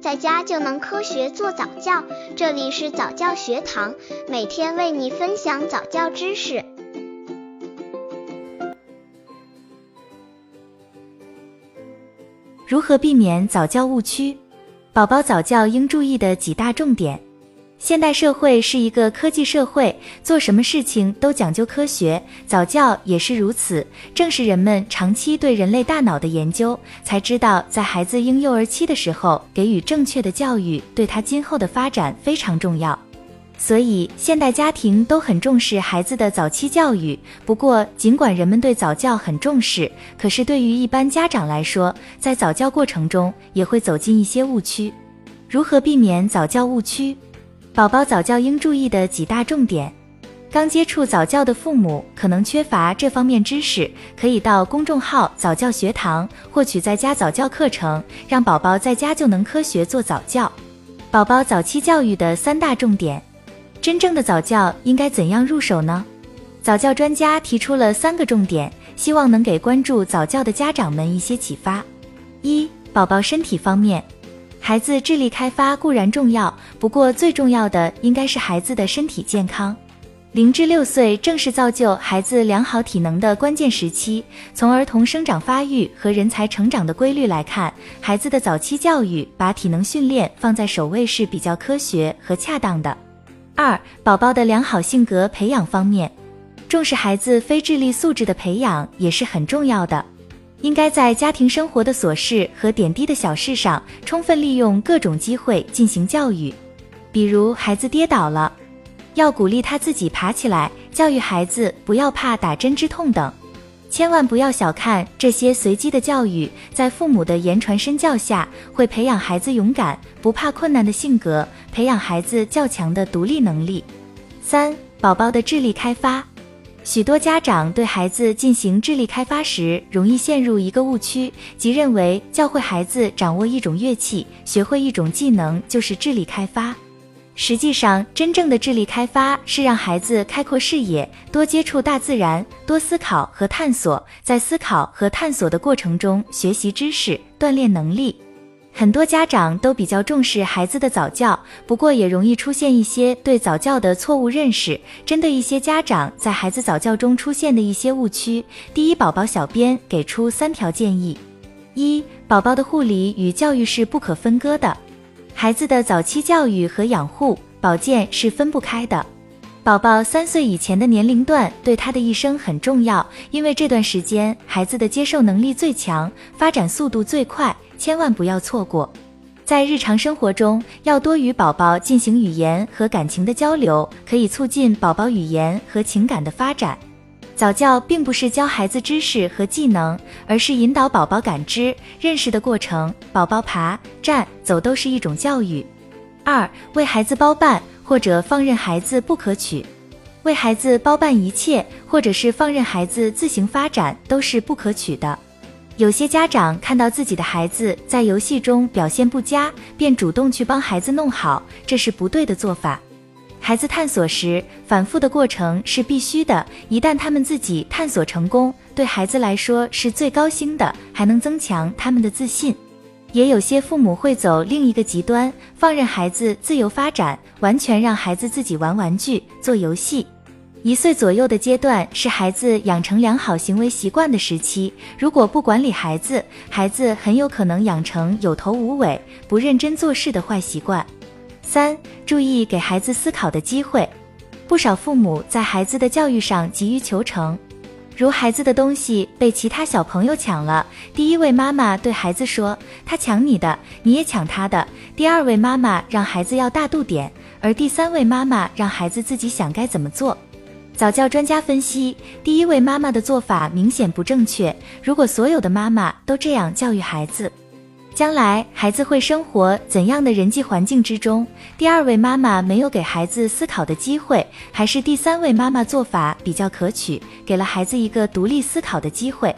在家就能科学做早教。这里是早教学堂，每天为你分享早教知识。如何避免早教误区？宝宝早教应注意的几大重点。现代社会是一个科技社会，做什么事情都讲究科学，早教也是如此。正是人们长期对人类大脑的研究，才知道在孩子婴幼儿期的时候给予正确的教育，对他今后的发展非常重要。所以，现代家庭都很重视孩子的早期教育。不过，尽管人们对早教很重视，可是对于一般家长来说，在早教过程中也会走进一些误区。如何避免早教误区？宝宝早教应注意的几大重点：刚接触早教的父母可能缺乏这方面知识，可以到公众号早教学堂获取在家早教课程，让宝宝在家就能科学做早教。宝宝早期教育的三大重点，真正的早教应该怎样入手呢？早教专家提出了三个重点，希望能给关注早教的家长们一些启发。一、宝宝身体方面。孩子智力开发固然重要，不过最重要的应该是孩子的身体健康。零至六岁正是造就孩子良好体能的关键时期。从儿童生长发育和人才成长的规律来看，孩子的早期教育把体能训练放在首位是比较科学和恰当的。二、宝宝的良好性格培养方面，重视孩子非智力素质的培养也是很重要的。应该在家庭生活的琐事和点滴的小事上，充分利用各种机会进行教育。比如孩子跌倒了，要鼓励他自己爬起来；教育孩子不要怕打针之痛等。千万不要小看这些随机的教育，在父母的言传身教下，会培养孩子勇敢、不怕困难的性格，培养孩子较强的独立能力。三、宝宝的智力开发。许多家长对孩子进行智力开发时，容易陷入一个误区，即认为教会孩子掌握一种乐器、学会一种技能就是智力开发。实际上，真正的智力开发是让孩子开阔视野，多接触大自然，多思考和探索，在思考和探索的过程中学习知识，锻炼能力。很多家长都比较重视孩子的早教，不过也容易出现一些对早教的错误认识。针对一些家长在孩子早教中出现的一些误区，第一，宝宝小编给出三条建议：一、宝宝的护理与教育是不可分割的，孩子的早期教育和养护保健是分不开的。宝宝三岁以前的年龄段对他的一生很重要，因为这段时间孩子的接受能力最强，发展速度最快。千万不要错过，在日常生活中要多与宝宝进行语言和感情的交流，可以促进宝宝语言和情感的发展。早教并不是教孩子知识和技能，而是引导宝宝感知、认识的过程。宝宝爬、站、走都是一种教育。二、为孩子包办或者放任孩子不可取，为孩子包办一切或者是放任孩子自行发展都是不可取的。有些家长看到自己的孩子在游戏中表现不佳，便主动去帮孩子弄好，这是不对的做法。孩子探索时，反复的过程是必须的。一旦他们自己探索成功，对孩子来说是最高兴的，还能增强他们的自信。也有些父母会走另一个极端，放任孩子自由发展，完全让孩子自己玩玩具、做游戏。一岁左右的阶段是孩子养成良好行为习惯的时期，如果不管理孩子，孩子很有可能养成有头无尾、不认真做事的坏习惯。三、注意给孩子思考的机会。不少父母在孩子的教育上急于求成，如孩子的东西被其他小朋友抢了，第一位妈妈对孩子说：“他抢你的，你也抢他的。”第二位妈妈让孩子要大度点，而第三位妈妈让孩子自己想该怎么做。早教专家分析，第一位妈妈的做法明显不正确。如果所有的妈妈都这样教育孩子，将来孩子会生活怎样的人际环境之中？第二位妈妈没有给孩子思考的机会，还是第三位妈妈做法比较可取，给了孩子一个独立思考的机会？